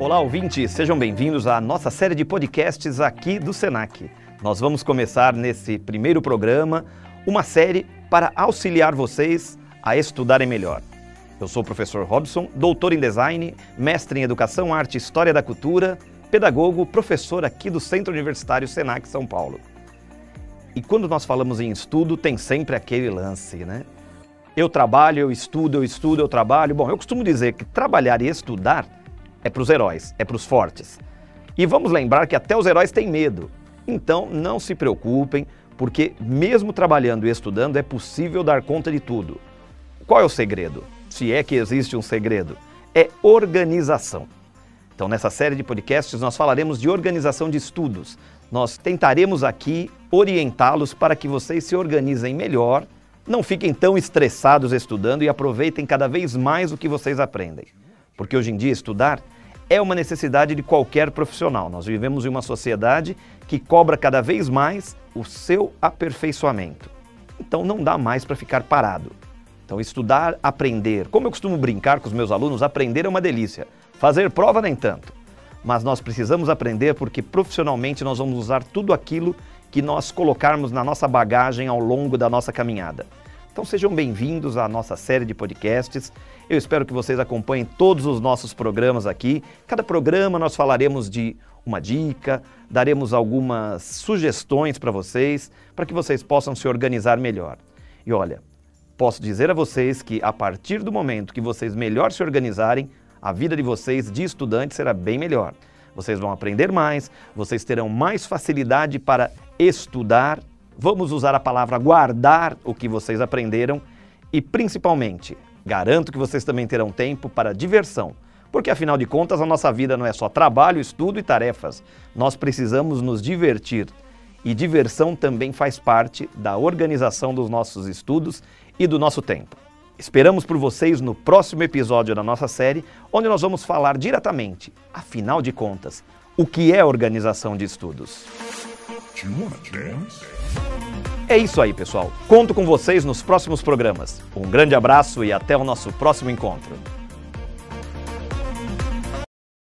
Olá, ouvintes, sejam bem-vindos à nossa série de podcasts aqui do Senac. Nós vamos começar nesse primeiro programa uma série para auxiliar vocês a estudarem melhor. Eu sou o professor Robson, doutor em design, mestre em educação, arte e história da cultura, pedagogo, professor aqui do Centro Universitário Senac São Paulo. E quando nós falamos em estudo, tem sempre aquele lance, né? Eu trabalho, eu estudo, eu estudo, eu trabalho. Bom, eu costumo dizer que trabalhar e estudar é para os heróis, é para os fortes. E vamos lembrar que até os heróis têm medo. Então não se preocupem, porque mesmo trabalhando e estudando é possível dar conta de tudo. Qual é o segredo? Se é que existe um segredo, é organização. Então, nessa série de podcasts, nós falaremos de organização de estudos. Nós tentaremos aqui orientá-los para que vocês se organizem melhor, não fiquem tão estressados estudando e aproveitem cada vez mais o que vocês aprendem. Porque hoje em dia estudar é uma necessidade de qualquer profissional. Nós vivemos em uma sociedade que cobra cada vez mais o seu aperfeiçoamento. Então não dá mais para ficar parado. Então estudar, aprender. Como eu costumo brincar com os meus alunos, aprender é uma delícia. Fazer prova nem tanto. Mas nós precisamos aprender porque profissionalmente nós vamos usar tudo aquilo que nós colocarmos na nossa bagagem ao longo da nossa caminhada. Então sejam bem-vindos à nossa série de podcasts. Eu espero que vocês acompanhem todos os nossos programas aqui. Cada programa nós falaremos de uma dica, daremos algumas sugestões para vocês, para que vocês possam se organizar melhor. E olha, posso dizer a vocês que a partir do momento que vocês melhor se organizarem, a vida de vocês de estudante será bem melhor. Vocês vão aprender mais, vocês terão mais facilidade para estudar Vamos usar a palavra guardar o que vocês aprenderam e, principalmente, garanto que vocês também terão tempo para diversão, porque afinal de contas a nossa vida não é só trabalho, estudo e tarefas. Nós precisamos nos divertir e diversão também faz parte da organização dos nossos estudos e do nosso tempo. Esperamos por vocês no próximo episódio da nossa série, onde nós vamos falar diretamente, afinal de contas, o que é organização de estudos. É isso aí, pessoal. Conto com vocês nos próximos programas. Um grande abraço e até o nosso próximo encontro.